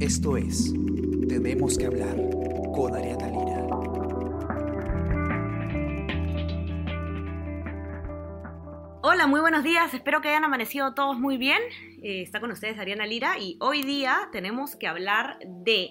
Esto es Tenemos que hablar con Ariana Lira. Hola, muy buenos días. Espero que hayan amanecido todos muy bien. Eh, está con ustedes Ariana Lira y hoy día tenemos que hablar de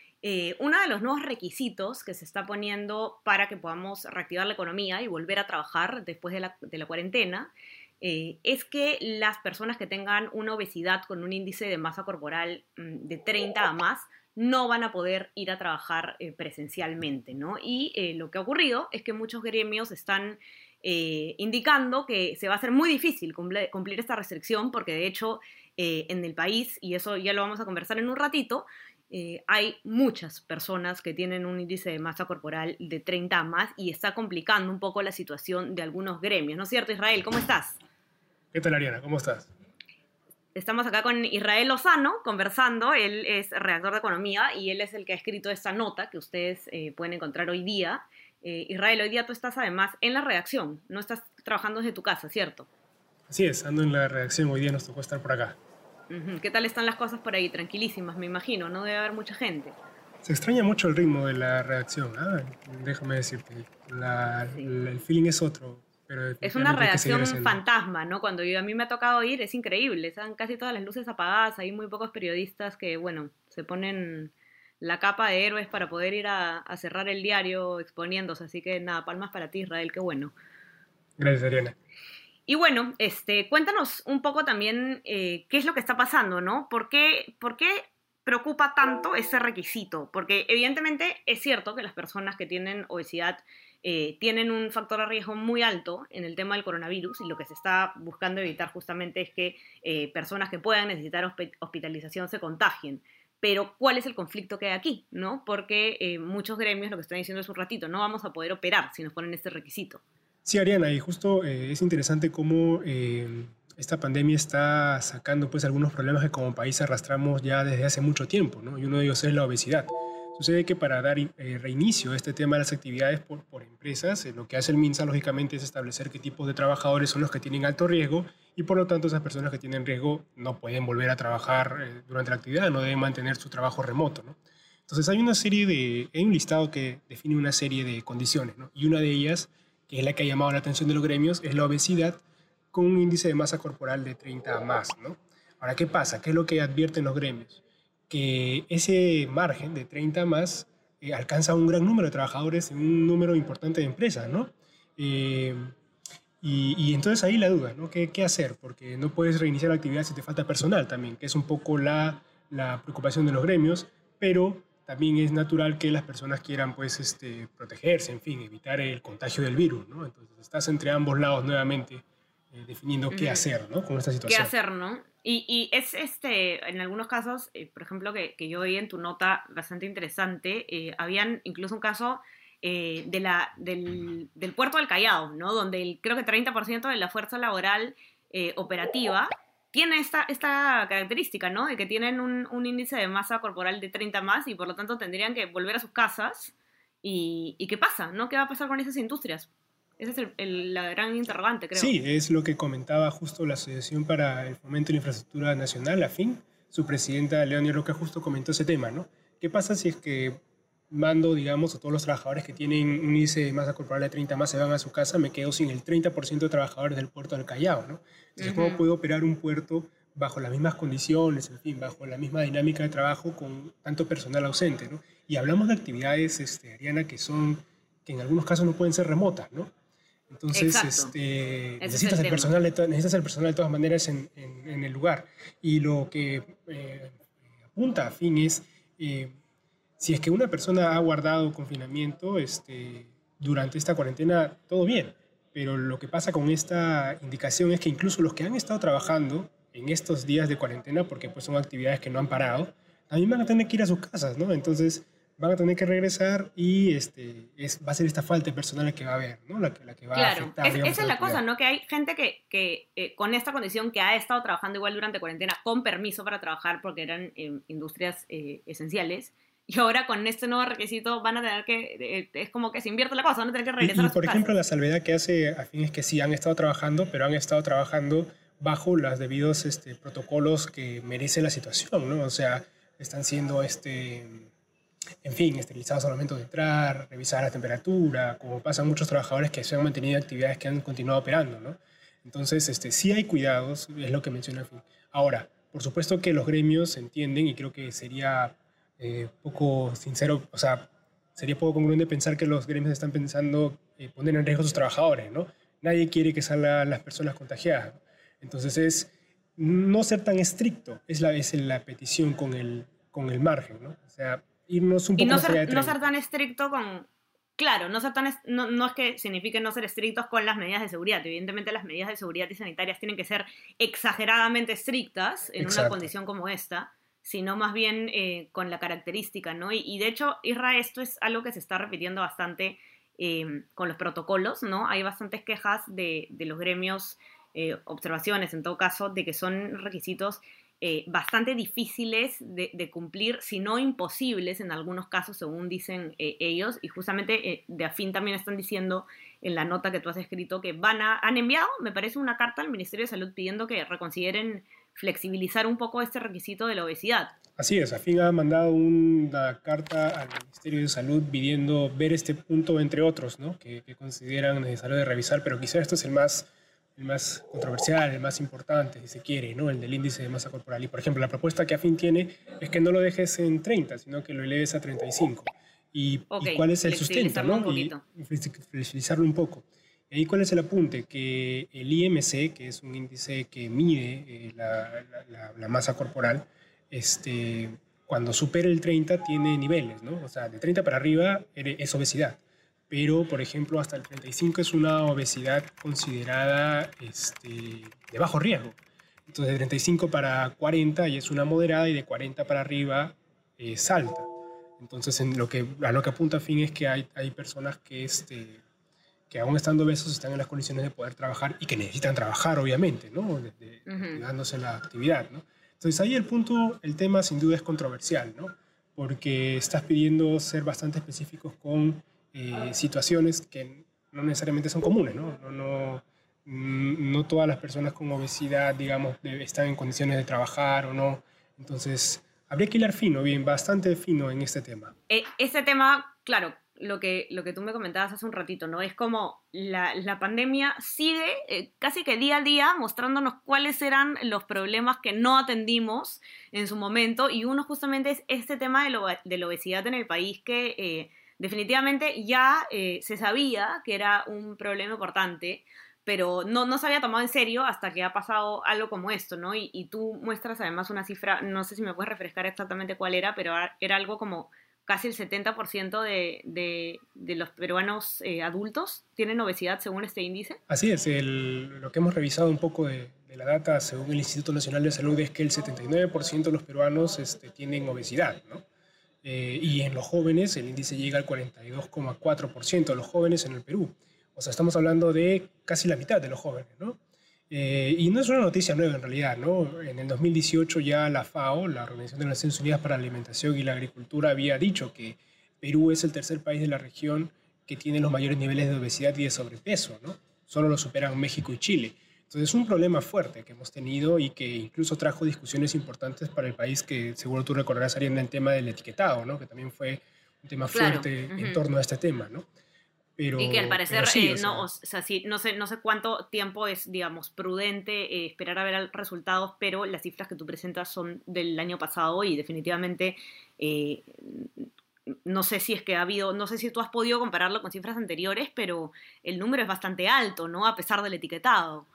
Eh, uno de los nuevos requisitos que se está poniendo para que podamos reactivar la economía y volver a trabajar después de la, cuarentena eh, es que las personas que tengan una obesidad con un índice de masa corporal mm, de 30 a más no van a poder ir a trabajar eh, presencialmente, ¿no? Y lo que ha ocurrido es que muchos gremios están indicando que se va a hacer muy difícil cumplir esta restricción porque de hecho en el país, y eso ya lo vamos a conversar en un ratito, eh, hay muchas personas que tienen un índice de masa corporal de 30 a más y está complicando un poco la situación de algunos gremios, ¿no es cierto, Israel? ¿Cómo estás? ¿Qué tal, Ariana? ¿Cómo estás? Estamos acá con Israel Lozano conversando, él es redactor de economía y él es el que ha escrito esta nota que ustedes eh, pueden encontrar hoy día. Israel, hoy día tú estás además en la redacción, no estás trabajando desde tu casa, ¿cierto? Así es, ando en la redacción, hoy día nos tocó estar por acá. ¿Qué tal están las cosas por ahí? Tranquilísimas, me imagino, no debe haber mucha gente. Se extraña mucho el ritmo de la redacción, ¿ah? déjame decirte, el feeling es otro. Pero es una redacción fantasma, ¿no? Cuando yo, a mí me ha tocado ir, es increíble, están casi todas las luces apagadas, hay muy pocos periodistas que, bueno, se ponen la capa de héroes para poder ir a, a cerrar el diario exponiéndose, así que nada, palmas para ti, Israel, qué bueno. Gracias, Ariana. Y bueno, este, cuéntanos un poco también eh, qué es lo que está pasando, ¿no? ¿Por qué, ¿Por qué preocupa tanto ese requisito? Porque evidentemente es cierto que las personas que tienen obesidad eh, tienen un factor de riesgo muy alto en el tema del coronavirus y lo que se está buscando evitar justamente es que eh, personas que puedan necesitar hospitalización se contagien. Pero ¿cuál es el conflicto que hay aquí? ¿no? Porque muchos gremios lo que están diciendo es un ratito, no vamos a poder operar si nos ponen este requisito. Sí, Ariana, y justo eh, es interesante cómo eh, esta pandemia está sacando pues algunos problemas que como país arrastramos ya desde hace mucho tiempo, ¿no? Y uno de ellos es la obesidad. Sucede que para dar eh, reinicio a este tema de las actividades por, por empresas, lo que hace el MINSA lógicamente es establecer qué tipos de trabajadores son los que tienen alto riesgo y por lo tanto esas personas que tienen riesgo no pueden volver a trabajar durante la actividad, no deben mantener su trabajo remoto, ¿no? Entonces hay una serie de, hay un listado que define una serie de condiciones, ¿no? Y una de ellas que es la que ha llamado la atención de los gremios, es la obesidad con un índice de masa corporal de 30 a más. ¿no? Ahora, ¿qué pasa? ¿Qué es lo que advierten los gremios? Que ese margen de 30 a más eh, alcanza un gran número de trabajadores en un número importante de empresas, ¿no? Eh, y, entonces ahí la duda, ¿no? ¿Qué, ¿Qué, hacer? Porque no puedes reiniciar la actividad si te falta personal también, que es un poco la, la preocupación de los gremios, pero también es natural que las personas quieran pues, este, protegerse, en fin, evitar el contagio del virus, ¿no? Entonces estás entre ambos lados nuevamente eh, definiendo qué hacer, ¿no? Con esta situación. ¿Qué hacer, no? Y, y es, este, en algunos casos, eh, por ejemplo, que, que, yo vi en tu nota bastante interesante, eh, habían incluso un caso de la, del, del, puerto del Callao, ¿no? Donde el, creo que 30% de la fuerza laboral operativa tiene esta, esta característica, ¿no? De que tienen un, un, índice de masa corporal de 30 más y por lo tanto tendrían que volver a sus casas. ¿Y, y qué pasa? ¿no? ¿Qué va a pasar con esas industrias? Esa es el, la gran interrogante, creo. Sí, es lo que comentaba justo la Asociación para el Fomento de la Infraestructura Nacional, la FIN. Su presidenta, Leonie Roca, justo comentó ese tema, ¿no? ¿Qué pasa si es que mando, digamos, a todos los trabajadores que tienen un índice de masa corporal de 30 más se van a su casa, me quedo sin el 30% de trabajadores del puerto del Callao, ¿no? Entonces, ¿cómo puedo operar un puerto bajo las mismas condiciones, en fin, bajo la misma dinámica de trabajo con tanto personal ausente, ¿no? Y hablamos de actividades, este, Ariana, que son, que en algunos casos no pueden ser remotas, ¿no? Entonces, este, necesitas, el personal de necesitas el personal de todas maneras en, en, el lugar. Y lo que eh, apunta a fin es... Eh, si es que una persona ha guardado confinamiento este, durante esta cuarentena, todo bien. pero lo que pasa con esta indicación es que incluso los que han estado trabajando en estos días de cuarentena, porque pues son actividades que no han parado, también van a tener que ir a sus casas, ¿no? Entonces van a tener que regresar y este, es, va a ser esta falta de personal la que va a haber, ¿no? La, que va a afectar. Es, esa es la cosa, ¿no? Que hay gente que, que eh, con esta condición que ha estado trabajando igual durante cuarentena con permiso para trabajar porque eran eh, industrias eh, esenciales y ahora con este nuevo requisito van a tener que, es como que se invierte la cosa, van a tener que regresar. Y, por ejemplo, la salvedad que hace a fin es que sí, han estado trabajando, pero han estado trabajando bajo los debidos este, protocolos que merece la situación, ¿no? O sea, están siendo, este, en fin, esterilizados al momento de entrar, revisar la temperatura, como pasan muchos trabajadores que se han mantenido actividades que han continuado operando, ¿no? Entonces, este, sí hay cuidados, es lo que menciona fin. Ahora, por supuesto que los gremios entienden y creo que sería eh, poco sincero, o sea, sería poco congruente pensar que los gremios están pensando eh, poner en riesgo a sus trabajadores, ¿no? Nadie quiere que salgan las personas contagiadas. Entonces es no ser tan estricto, es la, es la petición con el, con el margen, ¿no? O sea, irnos un poco y no, ser, no ser tan estricto con, Claro, no, ser tan no, no, es que signifique no ser estrictos con las medidas de seguridad. Evidentemente las medidas de seguridad y sanitarias tienen que ser exageradamente estrictas en una condición como esta, sino más bien eh, con la característica, ¿no? Y, de hecho, Isra, esto es algo que se está repitiendo bastante eh, con los protocolos, ¿no? Hay bastantes quejas de, los gremios, eh, observaciones en todo caso, de que son requisitos bastante difíciles de, cumplir, si no imposibles en algunos casos, según dicen ellos, y justamente de afín también están diciendo en la nota que tú has escrito que van a, han enviado, me parece, una carta al Ministerio de Salud pidiendo que reconsideren flexibilizar un poco este requisito de la obesidad. Así es, AFIN ha mandado una carta al Ministerio de Salud pidiendo ver este punto, entre otros, ¿no? que, consideran necesario de revisar, pero quizá esto es el más, el más controversial, el más importante, si se quiere, ¿no? el del índice de masa corporal. Y, por ejemplo, la propuesta que AFIN tiene es que no lo dejes en 30, sino que lo eleves a 35. ¿Y, ¿y cuál es el sustento? ¿no? Y flexibilizarlo un poco. ¿Y ahí cuál es el apunte? Que el IMC, que es un índice que mide eh, la, masa corporal, este, cuando supera el 30 tiene niveles, ¿no? O sea, de 30 para arriba es obesidad. Pero, por ejemplo, hasta el 35 es una obesidad considerada este, de bajo riesgo. Entonces, de 35 para 40 y es una moderada y de 40 para arriba es alta. Entonces, en lo que, a lo que apunta a fin es que hay, hay personas que este, que aún estando obesos están en las condiciones de poder trabajar y que necesitan trabajar, obviamente, ¿no? dándose la actividad, ¿no? Entonces ahí el punto, el tema sin duda es controversial, ¿no? Porque estás pidiendo ser bastante específicos con eh, situaciones que no necesariamente son comunes, ¿no? No, no, mm, no todas las personas con obesidad, digamos, están en condiciones de trabajar o no. Entonces, habría que hilar fino, bien, bastante fino en este tema. Eh, este tema, claro, lo que, lo que tú me comentabas hace un ratito, ¿no? Es como la, pandemia sigue eh, casi que día a día mostrándonos cuáles eran los problemas que no atendimos en su momento y uno justamente es este tema de, la obesidad en el país que eh, definitivamente ya eh, se sabía que era un problema importante, pero no, no se había tomado en serio hasta que ha pasado algo como esto, ¿no? Y, y tú muestras además una cifra, no sé si me puedes refrescar exactamente cuál era, pero era algo como casi el 70% de, de, los peruanos eh, adultos tienen obesidad según este índice. Así es, el, lo que hemos revisado un poco de, de, la data según el Instituto Nacional de Salud es que el 79% de los peruanos este, tienen obesidad, ¿no? Eh, y en los jóvenes el índice llega al 42,4% de los jóvenes en el Perú. O sea, estamos hablando de casi la mitad de los jóvenes, ¿no? Eh, y no es una noticia nueva en realidad, ¿no? En el 2018 ya la FAO, la Organización de las Naciones Unidas para la Alimentación y la Agricultura, había dicho que Perú es el tercer país de la región que tiene los mayores niveles de obesidad y de sobrepeso, ¿no? Solo lo superan México y Chile. Entonces es un problema fuerte que hemos tenido y que incluso trajo discusiones importantes para el país que seguro tú recordarás, Arienda, el tema del etiquetado, ¿no? Que también fue un tema fuerte en torno a este tema, ¿no? y que al parecer, eh, no, o sea, sí, no, sé, no sé cuánto tiempo es, digamos, prudente eh, esperar a ver resultados, pero las cifras que tú presentas son del año pasado y definitivamente eh, no sé si es que ha habido, no sé si tú has podido compararlo con cifras anteriores, pero el número es bastante alto, ¿no? A pesar del etiquetado.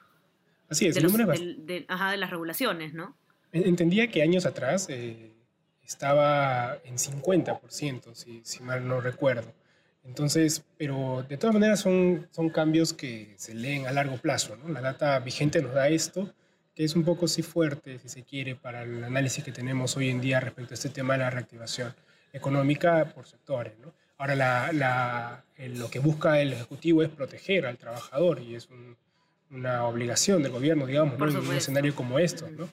Así es, el número de, ajá, de las regulaciones, ¿no? Entendía que años atrás estaba en 50%, si, si mal no recuerdo. Entonces, pero de todas maneras son, son cambios que se leen a largo plazo. ¿no? La data vigente nos da esto, que es un poco sí fuerte, si se quiere, para el análisis que tenemos hoy en día respecto a este tema de la reactivación económica por sectores. ¿no? Ahora, la, la, lo que busca el Ejecutivo es proteger al trabajador y es una obligación del gobierno, digamos, en un escenario como esto. ¿no?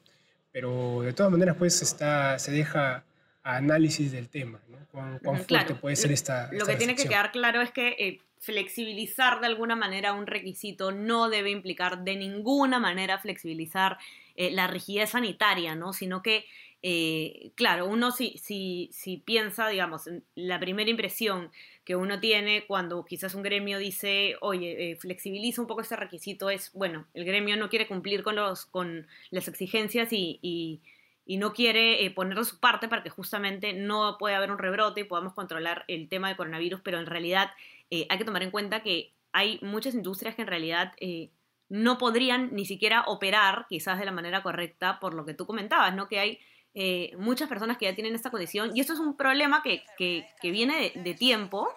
Pero de todas maneras, pues está, se deja a análisis del tema. ¿no? ¿Cuán, fuerte puede ser esta... Lo que tiene que quedar claro es que eh, flexibilizar de alguna manera un requisito no debe implicar de ninguna manera flexibilizar eh, la rigidez sanitaria, ¿no? sino que eh, claro, uno si, si, si piensa, digamos, la primera impresión que uno tiene cuando quizás un gremio dice, oye, eh, flexibiliza un poco este requisito, es, bueno, el gremio no quiere cumplir con, los, con las exigencias y, y, no quiere eh, poner su parte para que justamente no pueda haber un rebrote y podamos controlar el tema del coronavirus, pero en realidad hay que tomar en cuenta que hay muchas industrias que en realidad no podrían ni siquiera operar quizás de la manera correcta por lo que tú comentabas, ¿no? Que hay eh, muchas personas que ya tienen esta condición y esto es un problema que, que, viene de, tiempo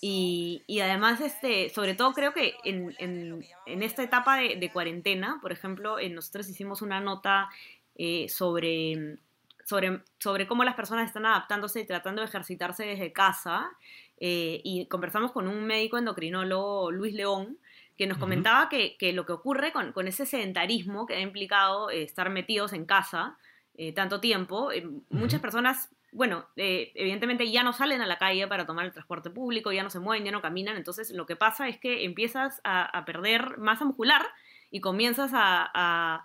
y, y, además, este, sobre todo creo que en, en, en esta etapa de, de, cuarentena, por ejemplo, nosotros hicimos una nota eh, sobre, sobre, sobre cómo las personas están adaptándose y tratando de ejercitarse desde casa eh, y conversamos con un médico endocrinólogo, Luis León, que nos comentaba que, que, lo que ocurre con, con, ese sedentarismo que ha implicado estar metidos en casa, eh, tanto tiempo, eh, muchas personas, bueno, eh, evidentemente ya no salen a la calle para tomar el transporte público, ya no se mueven, ya no caminan, entonces lo que pasa es que empiezas a, perder masa muscular y comienzas a,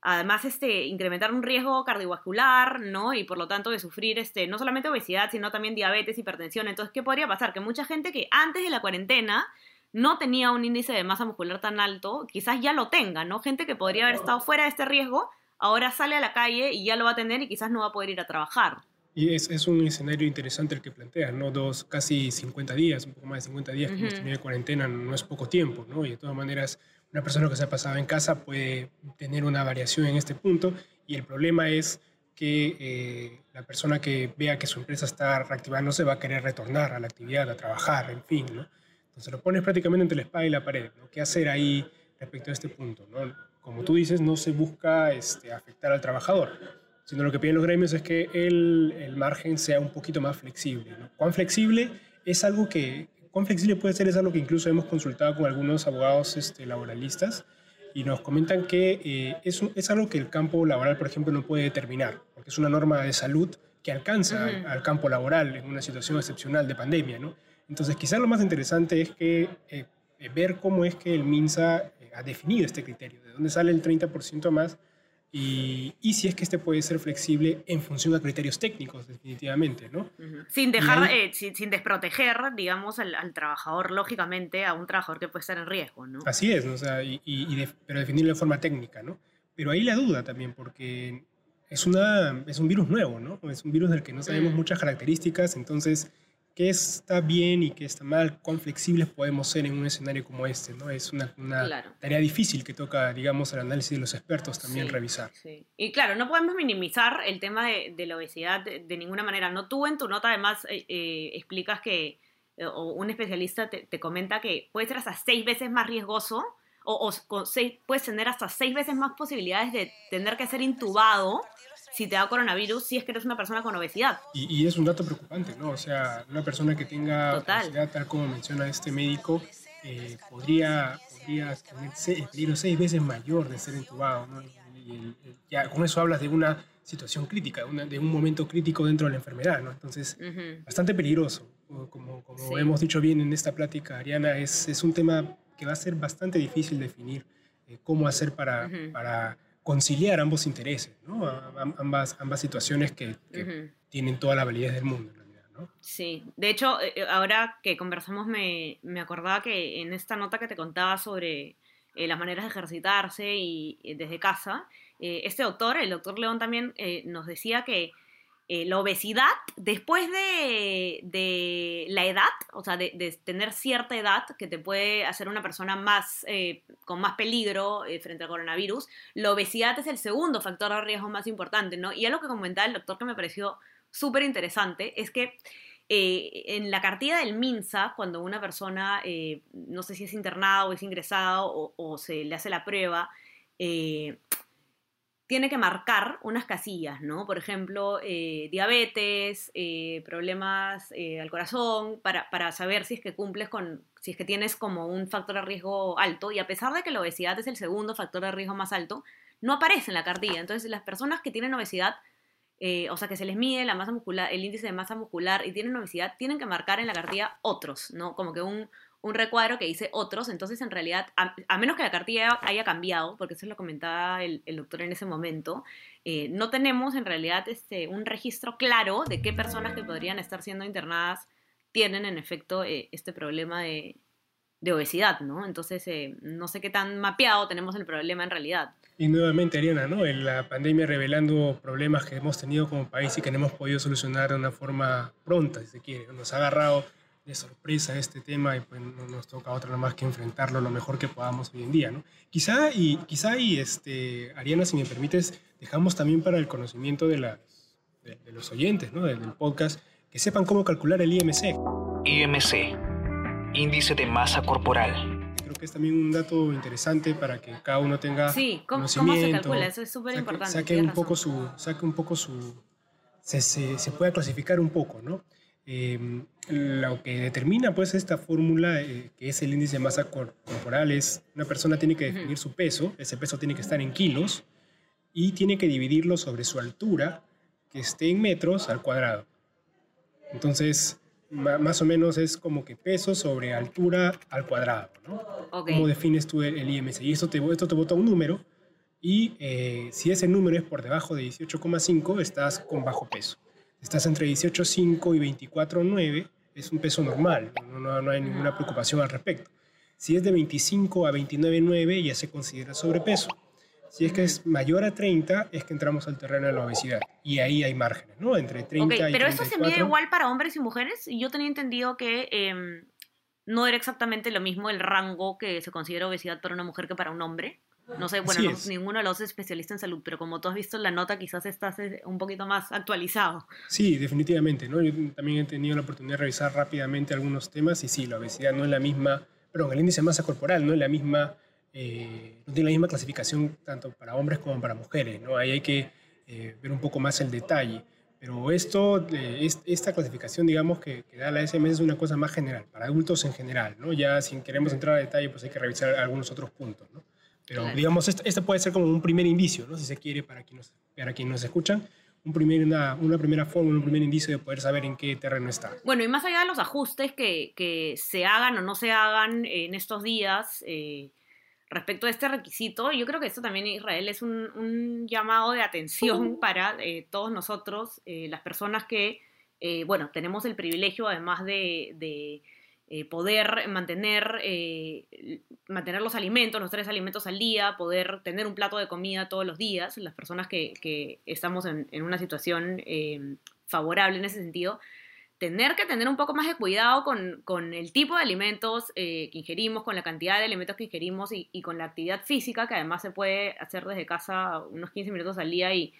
además este, incrementar un riesgo cardiovascular, ¿no? Y por lo tanto de sufrir este, no solamente obesidad, sino también diabetes, hipertensión. Entonces, ¿qué podría pasar? Que mucha gente que antes de la cuarentena no tenía un índice de masa muscular tan alto, quizás ya lo tenga, ¿no? Gente que podría haber estado fuera de este riesgo, ahora sale a la calle y ya lo va a tener y quizás no va a poder ir a trabajar. Y es, es un escenario interesante el que planteas, ¿no? Dos, casi 50 días, un poco más de 50 días que hemos tenido de cuarentena no es poco tiempo, ¿no? Y de todas maneras, una persona que se ha pasado en casa puede tener una variación en este punto y el problema es que eh, la persona que vea que su empresa está reactivándose va a querer retornar a la actividad, a trabajar, en fin, ¿no? Entonces lo pones prácticamente entre la espada y la pared, ¿no? ¿Qué hacer ahí respecto a este punto, ¿no? Como tú dices, no se busca este, afectar al trabajador, sino lo que piden los gremios es que el, el margen sea un poquito más flexible. ¿no? ¿Cuán flexible es algo que, cuán flexible puede ser? Es algo que incluso hemos consultado con algunos abogados este, laboralistas y nos comentan que eh, es, es, algo que el campo laboral, por ejemplo, no puede determinar, porque es una norma de salud que alcanza al, campo laboral en una situación excepcional de pandemia. ¿no? Entonces, quizás lo más interesante es que eh, ver cómo es que el MINSA ha definido este criterio, de dónde sale el 30% más y, y, si es que este puede ser flexible en función a criterios técnicos, definitivamente, ¿no? Sin dejar, eh, sin, desproteger, digamos, al, trabajador, lógicamente, a un trabajador que puede estar en riesgo, ¿no? Así es, o sea, y, y pero definirlo de forma técnica, ¿no? Pero ahí la duda también, porque es, una, es un virus nuevo, ¿no? Es un virus del que no sabemos mm. muchas características, entonces qué está bien y qué está mal, cuán flexibles podemos ser en un escenario como este, ¿no? Es una, tarea difícil que toca, digamos, el análisis de los expertos también revisar. Sí. Y claro, no podemos minimizar el tema de, la obesidad de, ninguna manera. No tú en tu nota además eh, eh, explicas que, eh, o un especialista te, comenta que puede ser hasta seis veces más riesgoso o, o seis, puedes tener hasta seis veces más posibilidades de tener que ser intubado si te da coronavirus si es que eres una persona con obesidad. Y, es un dato preocupante, ¿no? O sea, una persona que tenga obesidad, tal como menciona este médico, eh, podría, podría tener el peligro seis veces mayor de ser entubado, ¿no? Y ya con eso hablas de una situación crítica, de un momento crítico dentro de la enfermedad, ¿no? Entonces, bastante peligroso. Como, como hemos dicho bien en esta plática, Ariana, es, es un tema que va a ser bastante difícil definir eh, cómo hacer para, para conciliar ambos intereses, ¿no? ambas, ambas situaciones que, tienen toda la validez del mundo. En realidad, ¿no? Sí, de hecho, eh, eh, ahora que conversamos me, me, acordaba que en esta nota que te contaba sobre eh, las maneras de ejercitarse y desde casa, este doctor, el doctor León también nos decía que eh, la obesidad, después de, la edad, o sea, de, tener cierta edad que te puede hacer una persona más, eh, con más peligro eh, frente al coronavirus, la obesidad es el segundo factor de riesgo más importante, ¿no? Y algo que comentaba el doctor que me pareció súper interesante es que eh, en la cartilla del MINSA, cuando una persona, no sé si es internada o es ingresado o, o se le hace la prueba, tiene que marcar unas casillas, ¿no? Por ejemplo, eh, diabetes, eh, problemas eh, al corazón, para, para, saber si es que cumples con, si es que tienes como un factor de riesgo alto, y a pesar de que la obesidad es el segundo factor de riesgo más alto, no aparece en la cartilla. Entonces, las personas que tienen obesidad, o sea, que se les mide la masa muscular, el índice de masa muscular y tienen obesidad, tienen que marcar en la cartilla otros, ¿no? Como que un, un recuadro que dice otros, entonces en realidad, a, menos que la cartilla haya cambiado, porque eso lo comentaba el, doctor en ese momento, eh, no tenemos en realidad este, un registro claro de qué personas que podrían estar siendo internadas tienen en efecto eh, este problema de, obesidad, ¿no? Entonces, eh, no sé qué tan mapeado tenemos el problema en realidad. Y nuevamente, Ariana, ¿no? La pandemia revelando problemas que hemos tenido como país y que no hemos podido solucionar de una forma pronta, si se quiere. Nos ha agarrado de sorpresa este tema y pues no nos toca otra nada más que enfrentarlo lo mejor que podamos hoy en día, ¿no? Quizá y, quizá y este, Ariana, si me permites, dejamos también para el conocimiento de, las, de, de los oyentes, ¿no? Del, del, podcast, que sepan cómo calcular el IMC. IMC, Índice de Masa Corporal. Creo que es también un dato interesante para que cada uno tenga Sí, ¿cómo, ¿cómo se calcula? Eso es súper importante. Saque, un poco su, saque un poco su... Se, se, se pueda clasificar un poco, ¿no? Eh, lo que determina pues esta fórmula, eh, que es el índice de masa cor corporal, es una persona tiene que definir su peso, ese peso tiene que estar en kilos y tiene que dividirlo sobre su altura, que esté en metros al cuadrado. Entonces, más o menos es como que peso sobre altura al cuadrado, ¿no? Okay. ¿Cómo defines tú el, el, IMC? Y esto te, esto te bota un número y eh, si ese número es por debajo de 18,5, estás con bajo peso estás entre 18,5 y 24,9, es un peso normal, no, no, no, hay ninguna preocupación al respecto. Si es de 25 a 29,9 ya se considera sobrepeso. Si es que es mayor a 30, es que entramos al terreno de la obesidad. Y ahí hay márgenes, ¿no? Entre 30 okay, y Pero 34. eso se mide igual para hombres y mujeres. Yo tenía entendido que eh, no era exactamente lo mismo el rango que se considera obesidad para una mujer que para un hombre. No sé, bueno, no, ninguno de los es especialista en salud, pero como tú has visto en la nota, quizás estás eh, un poquito más actualizado. Sí, definitivamente, ¿no? Yo también he tenido la oportunidad de revisar rápidamente algunos temas y sí, la obesidad no es la misma, perdón, el índice de masa corporal no es la misma, eh, no tiene la misma clasificación tanto para hombres como para mujeres, ¿no? Ahí hay que eh, ver un poco más el detalle. Pero esto, eh, esta clasificación, digamos, que, que, da la SMS es una cosa más general, para adultos en general, ¿no? Ya si queremos entrar a detalle, pues hay que revisar algunos otros puntos, ¿no? Pero claro. digamos, este, este, puede ser como un primer indicio, ¿no? si se quiere, para quienes, para quienes nos escuchan, un primer, una, una primera forma, un primer indicio de poder saber en qué terreno está. Bueno, y más allá de los ajustes que, que se hagan o no se hagan en estos días eh, respecto a este requisito, yo creo que esto también, Israel, es un, un llamado de atención para eh, todos nosotros, eh, las personas que, eh, bueno, tenemos el privilegio, además de, de eh, poder mantener, eh, mantener los alimentos, los tres alimentos al día, poder tener un plato de comida todos los días, las personas que, que estamos en, una situación eh, favorable en ese sentido, tener que tener un poco más de cuidado con, con el tipo de alimentos que ingerimos, con la cantidad de alimentos que ingerimos y, y, con la actividad física, que además se puede hacer desde casa unos 15 minutos al día y,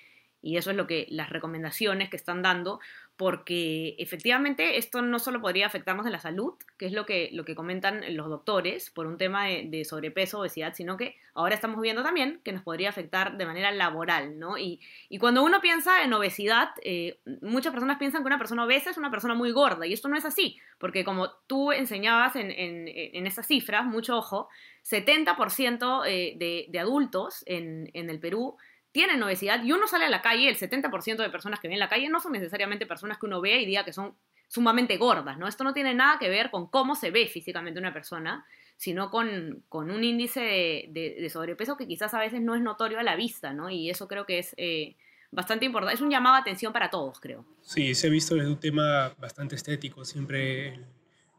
y eso es lo que las recomendaciones que están dando, porque efectivamente esto no solo podría afectarnos en la salud, que es lo que, lo que comentan los doctores por un tema de, de, sobrepeso, obesidad, sino que ahora estamos viendo también que nos podría afectar de manera laboral, ¿no? Y, y cuando uno piensa en obesidad, eh, muchas personas piensan que una persona obesa es una persona muy gorda, y esto no es así, porque como tú enseñabas en, en, estas cifras, mucho ojo, 70% eh, de, de adultos en, en el Perú tienen obesidad y uno sale a la calle, el 70% de personas que ven en la calle no son necesariamente personas que uno ve y diga que son sumamente gordas, ¿no? Esto no tiene nada que ver con cómo se ve físicamente una persona, sino con, con un índice de, sobrepeso que quizás a veces no es notorio a la vista, ¿no? Y eso creo que es eh, bastante importante, es un llamado a atención para todos, creo. Sí, se ha visto desde un tema bastante estético, siempre el,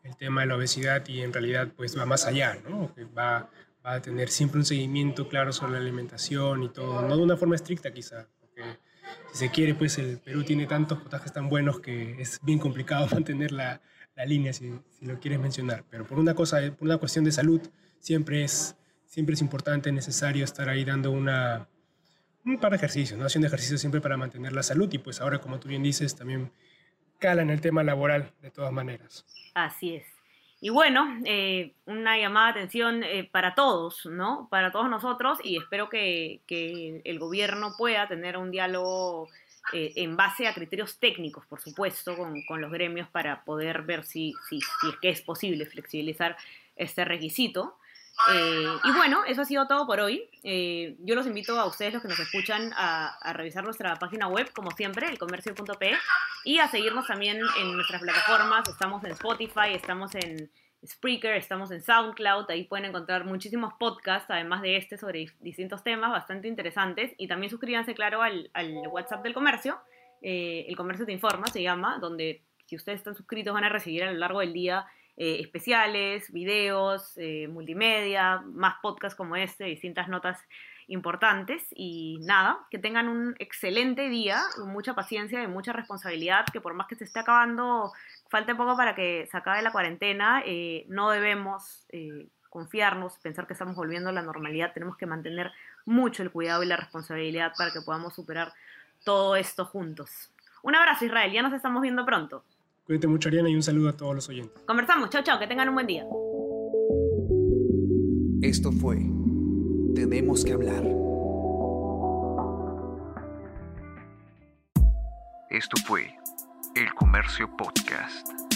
el tema de la obesidad y en realidad pues va más allá, ¿no? Va a tener siempre un seguimiento claro sobre la alimentación y todo, no de una forma estricta quizá, porque si se quiere, pues el Perú tiene tantos potajes tan buenos que es bien complicado mantener la, la línea si, si, lo quieres mencionar, pero por una cosa, por una cuestión de salud, siempre es, siempre es importante, necesario estar ahí dando una, un par de ejercicios, ¿no? haciendo ejercicios siempre para mantener la salud y pues ahora, como tú bien dices, también cala en el tema laboral de todas maneras. Así es. Y bueno, eh, una llamada de atención eh, para todos, ¿no? Para todos nosotros y espero que, que el gobierno pueda tener un diálogo eh, en base a criterios técnicos, por supuesto, con, con los gremios para poder ver si, si, si, es que es posible flexibilizar este requisito. Y bueno, eso ha sido todo por hoy. yo los invito a ustedes, los que nos escuchan, a, revisar nuestra página web, como siempre, elcomercio.pe, y a seguirnos también en nuestras plataformas. Estamos en Spotify, estamos en Spreaker, estamos en SoundCloud. Ahí pueden encontrar muchísimos podcasts, además de este, sobre distintos temas bastante interesantes. Y también suscríbanse, claro, al, al WhatsApp del comercio. Eh, el comercio te informa, se llama, donde si ustedes están suscritos van a recibir a lo largo del día eh, especiales, videos, eh, multimedia, más podcasts como este, distintas notas importantes y nada, que tengan un excelente día, con mucha paciencia y mucha responsabilidad, que por más que se esté acabando, falte poco para que se acabe la cuarentena, eh, no debemos confiarnos, pensar que estamos volviendo a la normalidad, tenemos que mantener mucho el cuidado y la responsabilidad para que podamos superar todo esto juntos. Un abrazo Israel, ya nos estamos viendo pronto. Cuídate mucho Ariana y un saludo a todos los oyentes. Conversamos, chao chao, que tengan un buen día. Esto fue tenemos que hablar. Esto fue El Comercio Podcast.